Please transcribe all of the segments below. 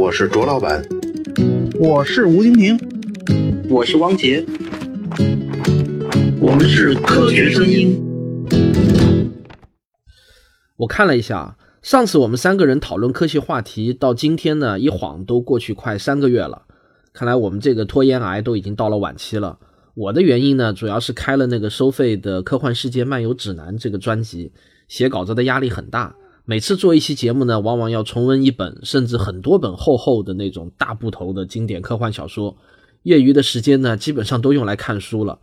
我是卓老板，我是吴京平，我是汪杰，我们是科学声音。我看了一下，上次我们三个人讨论科学话题，到今天呢，一晃都过去快三个月了。看来我们这个拖延癌都已经到了晚期了。我的原因呢，主要是开了那个收费的《科幻世界漫游指南》这个专辑，写稿子的压力很大。每次做一期节目呢，往往要重温一本甚至很多本厚厚的那种大部头的经典科幻小说。业余的时间呢，基本上都用来看书了。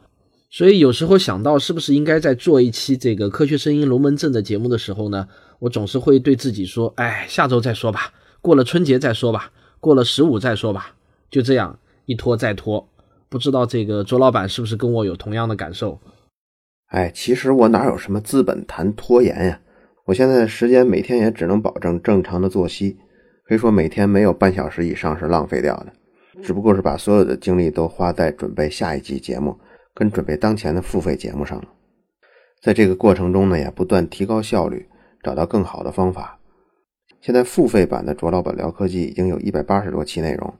所以有时候想到是不是应该在做一期这个科学声音龙门阵的节目的时候呢，我总是会对自己说：“哎，下周再说吧，过了春节再说吧，过了十五再说吧。”就这样一拖再拖。不知道这个卓老板是不是跟我有同样的感受？哎，其实我哪有什么资本谈拖延呀？我现在的时间每天也只能保证正常的作息，可以说每天没有半小时以上是浪费掉的，只不过是把所有的精力都花在准备下一季节目跟准备当前的付费节目上了。在这个过程中呢，也不断提高效率，找到更好的方法。现在付费版的卓老板聊科技已经有一百八十多期内容。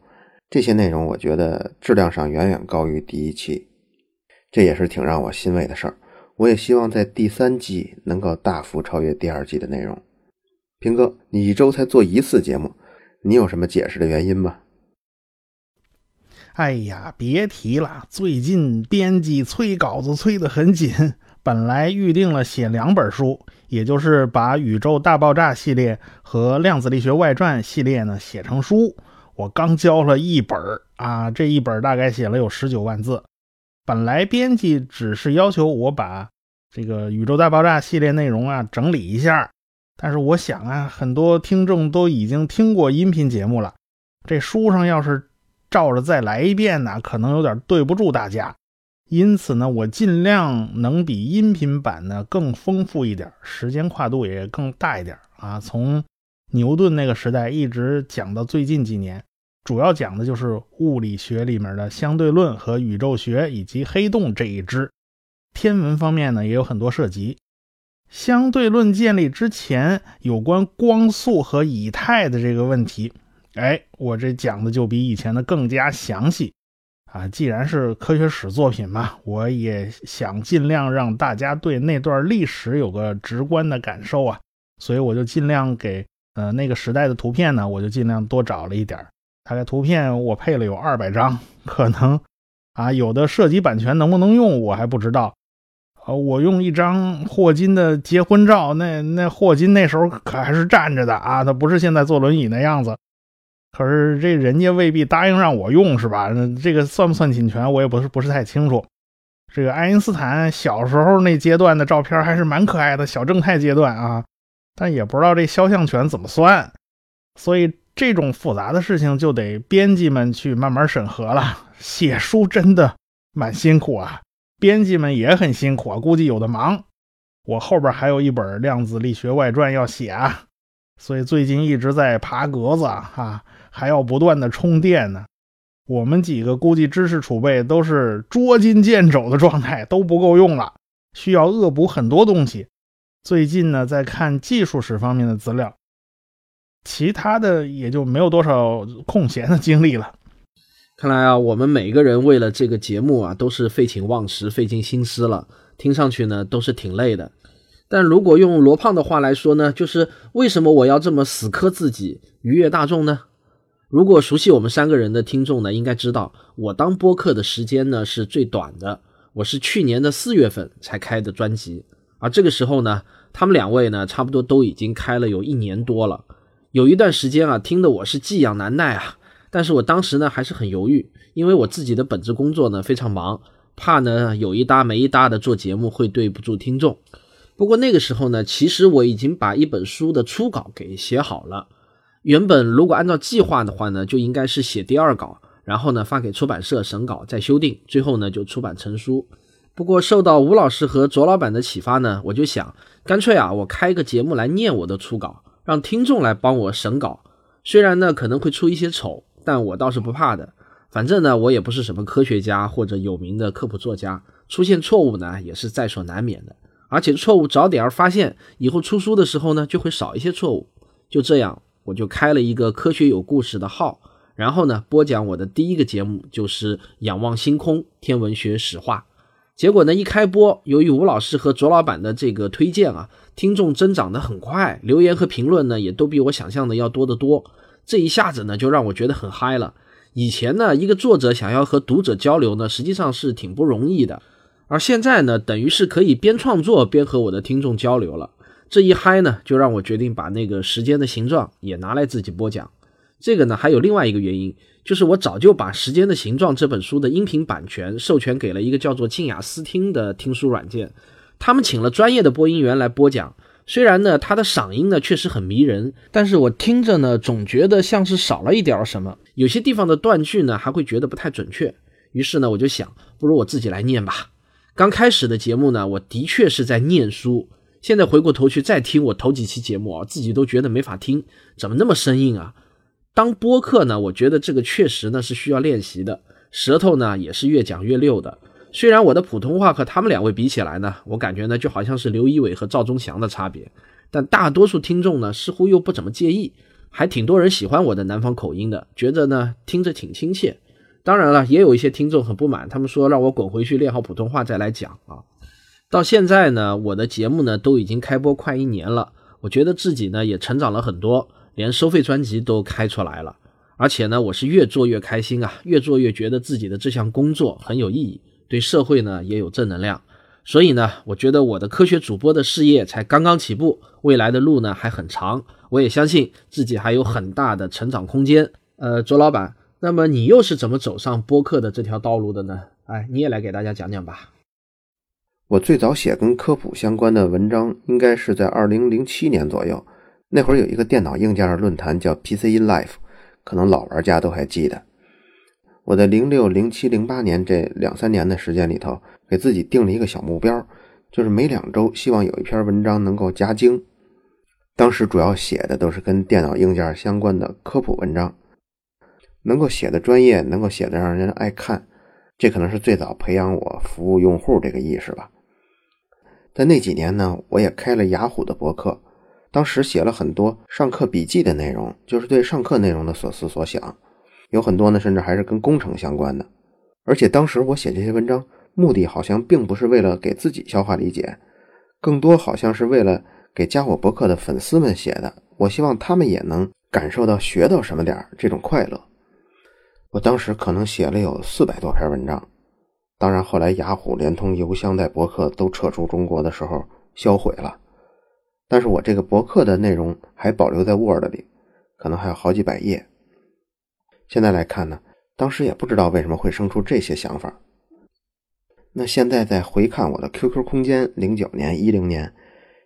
这些内容我觉得质量上远远高于第一期，这也是挺让我欣慰的事儿。我也希望在第三季能够大幅超越第二季的内容。平哥，你一周才做一次节目，你有什么解释的原因吗？哎呀，别提了，最近编辑催稿子催得很紧，本来预定了写两本书，也就是把《宇宙大爆炸》系列和《量子力学外传》系列呢写成书。我刚交了一本啊，这一本大概写了有十九万字。本来编辑只是要求我把这个《宇宙大爆炸》系列内容啊整理一下，但是我想啊，很多听众都已经听过音频节目了，这书上要是照着再来一遍呢，可能有点对不住大家。因此呢，我尽量能比音频版呢更丰富一点，时间跨度也更大一点啊，从。牛顿那个时代一直讲到最近几年，主要讲的就是物理学里面的相对论和宇宙学以及黑洞这一支。天文方面呢也有很多涉及。相对论建立之前，有关光速和以太的这个问题，哎，我这讲的就比以前的更加详细啊。既然是科学史作品嘛，我也想尽量让大家对那段历史有个直观的感受啊，所以我就尽量给。呃，那个时代的图片呢，我就尽量多找了一点儿大概图片我配了有二百张，可能啊有的涉及版权能不能用我还不知道。呃，我用一张霍金的结婚照，那那霍金那时候可还是站着的啊，他不是现在坐轮椅那样子。可是这人家未必答应让我用是吧？那这个算不算侵权，我也不是不是太清楚。这个爱因斯坦小时候那阶段的照片还是蛮可爱的，小正太阶段啊。但也不知道这肖像权怎么算，所以这种复杂的事情就得编辑们去慢慢审核了。写书真的蛮辛苦啊，编辑们也很辛苦啊，估计有的忙。我后边还有一本《量子力学外传》要写啊，所以最近一直在爬格子啊，还要不断的充电呢。我们几个估计知识储备都是捉襟见肘的状态，都不够用了，需要恶补很多东西。最近呢，在看技术史方面的资料，其他的也就没有多少空闲的精力了。看来啊，我们每个人为了这个节目啊，都是废寝忘食、费尽心思了。听上去呢，都是挺累的。但如果用罗胖的话来说呢，就是为什么我要这么死磕自己，愉悦大众呢？如果熟悉我们三个人的听众呢，应该知道我当播客的时间呢是最短的，我是去年的四月份才开的专辑。而这个时候呢，他们两位呢，差不多都已经开了有一年多了。有一段时间啊，听得我是寄养难耐啊。但是我当时呢，还是很犹豫，因为我自己的本职工作呢非常忙，怕呢有一搭没一搭的做节目会对不住听众。不过那个时候呢，其实我已经把一本书的初稿给写好了。原本如果按照计划的话呢，就应该是写第二稿，然后呢发给出版社审稿，再修订，最后呢就出版成书。不过受到吴老师和卓老板的启发呢，我就想，干脆啊，我开个节目来念我的初稿，让听众来帮我审稿。虽然呢可能会出一些丑，但我倒是不怕的。反正呢我也不是什么科学家或者有名的科普作家，出现错误呢也是在所难免的。而且错误早点儿发现，以后出书的时候呢就会少一些错误。就这样，我就开了一个科学有故事的号，然后呢，播讲我的第一个节目就是仰望星空天文学史话。结果呢，一开播，由于吴老师和卓老板的这个推荐啊，听众增长的很快，留言和评论呢也都比我想象的要多得多。这一下子呢，就让我觉得很嗨了。以前呢，一个作者想要和读者交流呢，实际上是挺不容易的。而现在呢，等于是可以边创作边和我的听众交流了。这一嗨呢，就让我决定把那个时间的形状也拿来自己播讲。这个呢，还有另外一个原因，就是我早就把《时间的形状》这本书的音频版权授权给了一个叫做静雅思听的听书软件，他们请了专业的播音员来播讲。虽然呢，他的嗓音呢确实很迷人，但是我听着呢，总觉得像是少了一点什么，有些地方的断句呢，还会觉得不太准确。于是呢，我就想，不如我自己来念吧。刚开始的节目呢，我的确是在念书。现在回过头去再听我头几期节目啊，自己都觉得没法听，怎么那么生硬啊？当播客呢，我觉得这个确实呢是需要练习的，舌头呢也是越讲越溜的。虽然我的普通话和他们两位比起来呢，我感觉呢就好像是刘一伟和赵忠祥的差别，但大多数听众呢似乎又不怎么介意，还挺多人喜欢我的南方口音的，觉得呢听着挺亲切。当然了，也有一些听众很不满，他们说让我滚回去练好普通话再来讲啊。到现在呢，我的节目呢都已经开播快一年了，我觉得自己呢也成长了很多，连收费专辑都开出来了，而且呢我是越做越开心啊，越做越觉得自己的这项工作很有意义，对社会呢也有正能量。所以呢，我觉得我的科学主播的事业才刚刚起步，未来的路呢还很长，我也相信自己还有很大的成长空间。呃，卓老板。那么你又是怎么走上播客的这条道路的呢？哎，你也来给大家讲讲吧。我最早写跟科普相关的文章，应该是在二零零七年左右。那会儿有一个电脑硬件的论坛叫 PC in Life，可能老玩家都还记得。我在零六、零七、零八年这两三年的时间里头，给自己定了一个小目标，就是每两周希望有一篇文章能够加精。当时主要写的都是跟电脑硬件相关的科普文章。能够写的专业，能够写的让人爱看，这可能是最早培养我服务用户这个意识吧。在那几年呢，我也开了雅虎的博客，当时写了很多上课笔记的内容，就是对上课内容的所思所想，有很多呢，甚至还是跟工程相关的。而且当时我写这些文章，目的好像并不是为了给自己消化理解，更多好像是为了给加我博客的粉丝们写的。我希望他们也能感受到学到什么点儿这种快乐。我当时可能写了有四百多篇文章，当然后来雅虎联通邮箱带博客都撤出中国的时候销毁了，但是我这个博客的内容还保留在 Word 里，可能还有好几百页。现在来看呢，当时也不知道为什么会生出这些想法。那现在再回看我的 QQ 空间，零九年、一零年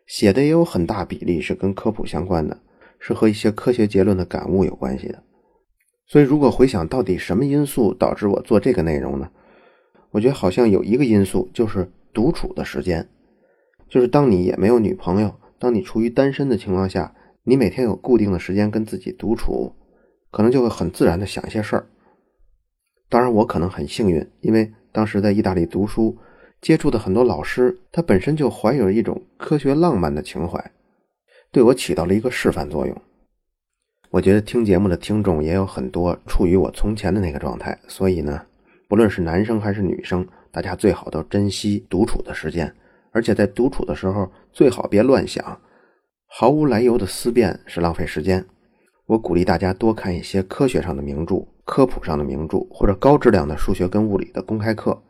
写的也有很大比例是跟科普相关的，是和一些科学结论的感悟有关系的。所以，如果回想到底什么因素导致我做这个内容呢？我觉得好像有一个因素就是独处的时间，就是当你也没有女朋友，当你处于单身的情况下，你每天有固定的时间跟自己独处，可能就会很自然的想一些事儿。当然，我可能很幸运，因为当时在意大利读书，接触的很多老师，他本身就怀有一种科学浪漫的情怀，对我起到了一个示范作用。我觉得听节目的听众也有很多处于我从前的那个状态，所以呢，不论是男生还是女生，大家最好都珍惜独处的时间，而且在独处的时候最好别乱想，毫无来由的思辨是浪费时间。我鼓励大家多看一些科学上的名著、科普上的名著，或者高质量的数学跟物理的公开课。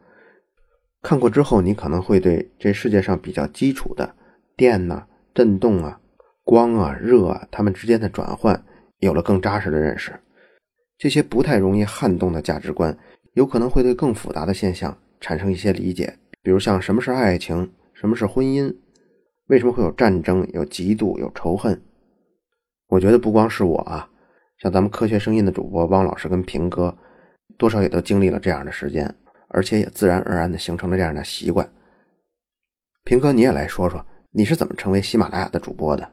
看过之后，你可能会对这世界上比较基础的电呐、振动啊、光啊、热啊，它们之间的转换。有了更扎实的认识，这些不太容易撼动的价值观，有可能会对更复杂的现象产生一些理解。比如像什么是爱情，什么是婚姻，为什么会有战争、有嫉妒、有仇恨？我觉得不光是我啊，像咱们科学声音的主播汪老师跟平哥，多少也都经历了这样的时间，而且也自然而然的形成了这样的习惯。平哥，你也来说说，你是怎么成为喜马拉雅的主播的？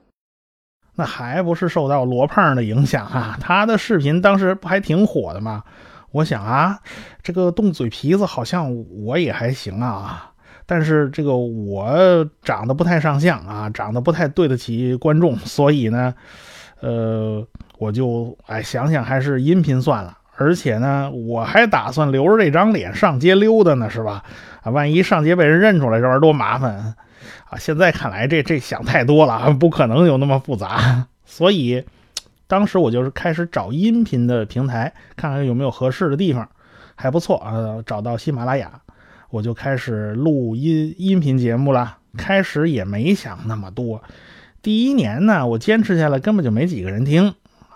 那还不是受到罗胖的影响啊？他的视频当时不还挺火的吗？我想啊，这个动嘴皮子好像我也还行啊，但是这个我长得不太上相啊，长得不太对得起观众，所以呢，呃，我就哎想想还是音频算了。而且呢，我还打算留着这张脸上街溜达呢，是吧？啊，万一上街被人认出来，这玩意儿多麻烦啊！现在看来，这这想太多了，不可能有那么复杂。所以，当时我就是开始找音频的平台，看看有没有合适的地方，还不错啊。找到喜马拉雅，我就开始录音音频节目了。开始也没想那么多，第一年呢，我坚持下来，根本就没几个人听。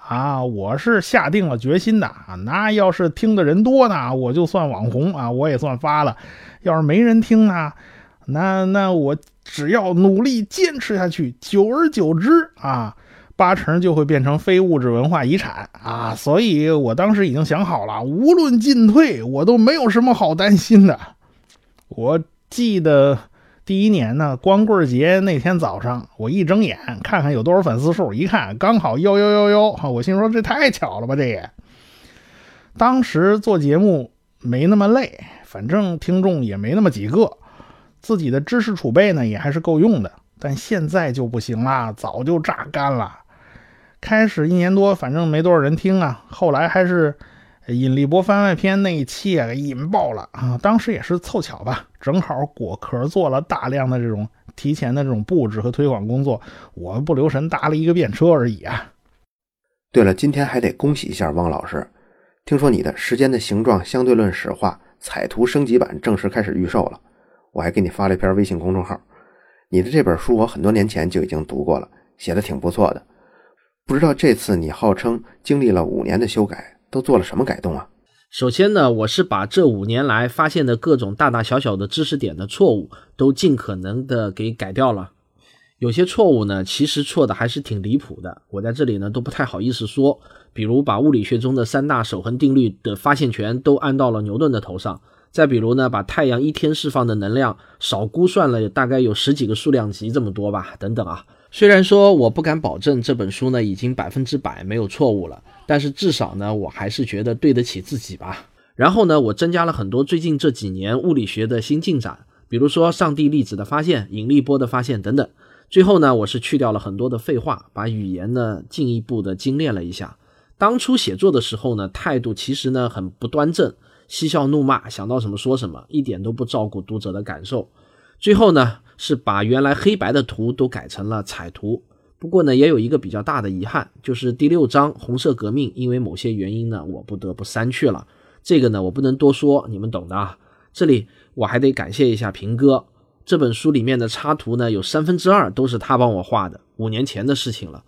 啊，我是下定了决心的啊！那要是听的人多呢，我就算网红啊，我也算发了；要是没人听呢，那那我只要努力坚持下去，久而久之啊，八成就会变成非物质文化遗产啊！所以我当时已经想好了，无论进退，我都没有什么好担心的。我记得。第一年呢，光棍节那天早上，我一睁眼看看有多少粉丝数，一看刚好幺幺幺幺，我心说这太巧了吧，这也。当时做节目没那么累，反正听众也没那么几个，自己的知识储备呢也还是够用的。但现在就不行啦，早就榨干了。开始一年多，反正没多少人听啊，后来还是。引力波番外篇那一期啊，引爆了啊！当时也是凑巧吧，正好果壳做了大量的这种提前的这种布置和推广工作，我不留神搭了一个便车而已啊。对了，今天还得恭喜一下汪老师，听说你的《时间的形状：相对论史话》彩图升级版正式开始预售了，我还给你发了一篇微信公众号。你的这本书我很多年前就已经读过了，写的挺不错的。不知道这次你号称经历了五年的修改。都做了什么改动啊？首先呢，我是把这五年来发现的各种大大小小的知识点的错误都尽可能的给改掉了。有些错误呢，其实错的还是挺离谱的，我在这里呢都不太好意思说。比如把物理学中的三大守恒定律的发现权都安到了牛顿的头上，再比如呢，把太阳一天释放的能量少估算了，大概有十几个数量级这么多吧，等等啊。虽然说我不敢保证这本书呢已经百分之百没有错误了，但是至少呢我还是觉得对得起自己吧。然后呢，我增加了很多最近这几年物理学的新进展，比如说上帝粒子的发现、引力波的发现等等。最后呢，我是去掉了很多的废话，把语言呢进一步的精炼了一下。当初写作的时候呢，态度其实呢很不端正，嬉笑怒骂，想到什么说什么，一点都不照顾读者的感受。最后呢。是把原来黑白的图都改成了彩图，不过呢，也有一个比较大的遗憾，就是第六章红色革命，因为某些原因呢，我不得不删去了。这个呢，我不能多说，你们懂的啊。这里我还得感谢一下平哥，这本书里面的插图呢，有三分之二都是他帮我画的，五年前的事情了。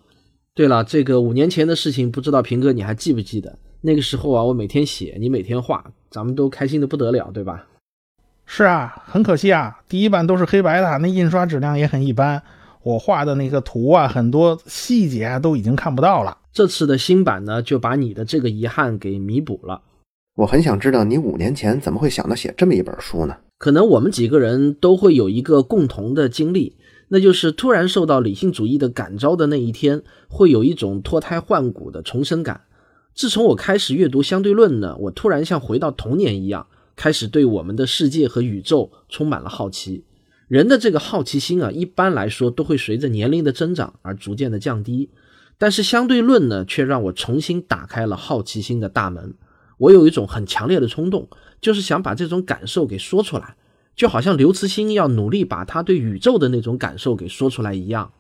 对了，这个五年前的事情，不知道平哥你还记不记得？那个时候啊，我每天写，你每天画，咱们都开心的不得了，对吧？是啊，很可惜啊，第一版都是黑白的，那印刷质量也很一般。我画的那个图啊，很多细节啊都已经看不到了。这次的新版呢，就把你的这个遗憾给弥补了。我很想知道你五年前怎么会想到写这么一本书呢？可能我们几个人都会有一个共同的经历，那就是突然受到理性主义的感召的那一天，会有一种脱胎换骨的重生感。自从我开始阅读相对论呢，我突然像回到童年一样。开始对我们的世界和宇宙充满了好奇。人的这个好奇心啊，一般来说都会随着年龄的增长而逐渐的降低。但是相对论呢，却让我重新打开了好奇心的大门。我有一种很强烈的冲动，就是想把这种感受给说出来，就好像刘慈欣要努力把他对宇宙的那种感受给说出来一样。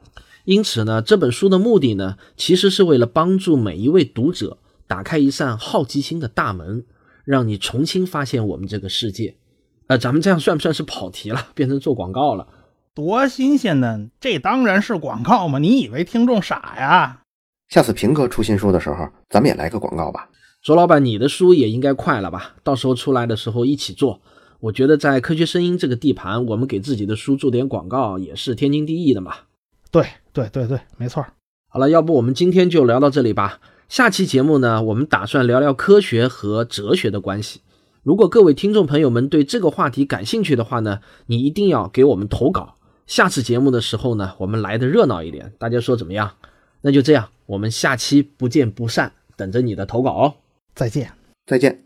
因此呢，这本书的目的呢，其实是为了帮助每一位读者打开一扇好奇心的大门。让你重新发现我们这个世界，呃，咱们这样算不算是跑题了，变成做广告了？多新鲜呢！这当然是广告嘛！你以为听众傻呀？下次平哥出新书的时候，咱们也来个广告吧。卓老板，你的书也应该快了吧？到时候出来的时候一起做。我觉得在科学声音这个地盘，我们给自己的书做点广告也是天经地义的嘛。对对对对，没错。好了，要不我们今天就聊到这里吧。下期节目呢，我们打算聊聊科学和哲学的关系。如果各位听众朋友们对这个话题感兴趣的话呢，你一定要给我们投稿。下次节目的时候呢，我们来的热闹一点，大家说怎么样？那就这样，我们下期不见不散，等着你的投稿哦。再见，再见。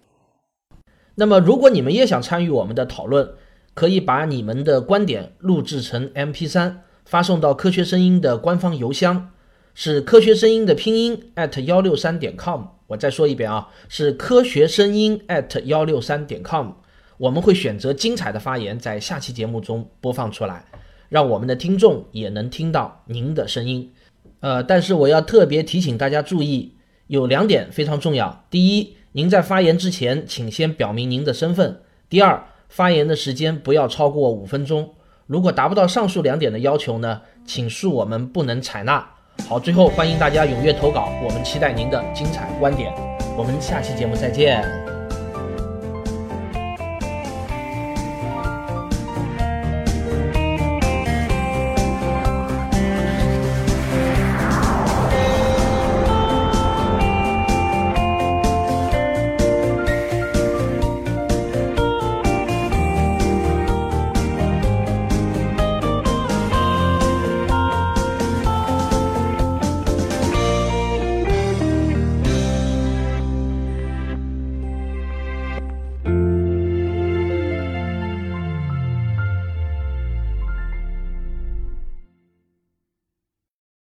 那么，如果你们也想参与我们的讨论，可以把你们的观点录制成 MP3，发送到科学声音的官方邮箱。是科学声音的拼音 at 幺六三点 com。我再说一遍啊，是科学声音 at 幺六三点 com。我们会选择精彩的发言，在下期节目中播放出来，让我们的听众也能听到您的声音。呃，但是我要特别提醒大家注意，有两点非常重要。第一，您在发言之前，请先表明您的身份。第二，发言的时间不要超过五分钟。如果达不到上述两点的要求呢，请恕我们不能采纳。好，最后欢迎大家踊跃投稿，我们期待您的精彩观点。我们下期节目再见。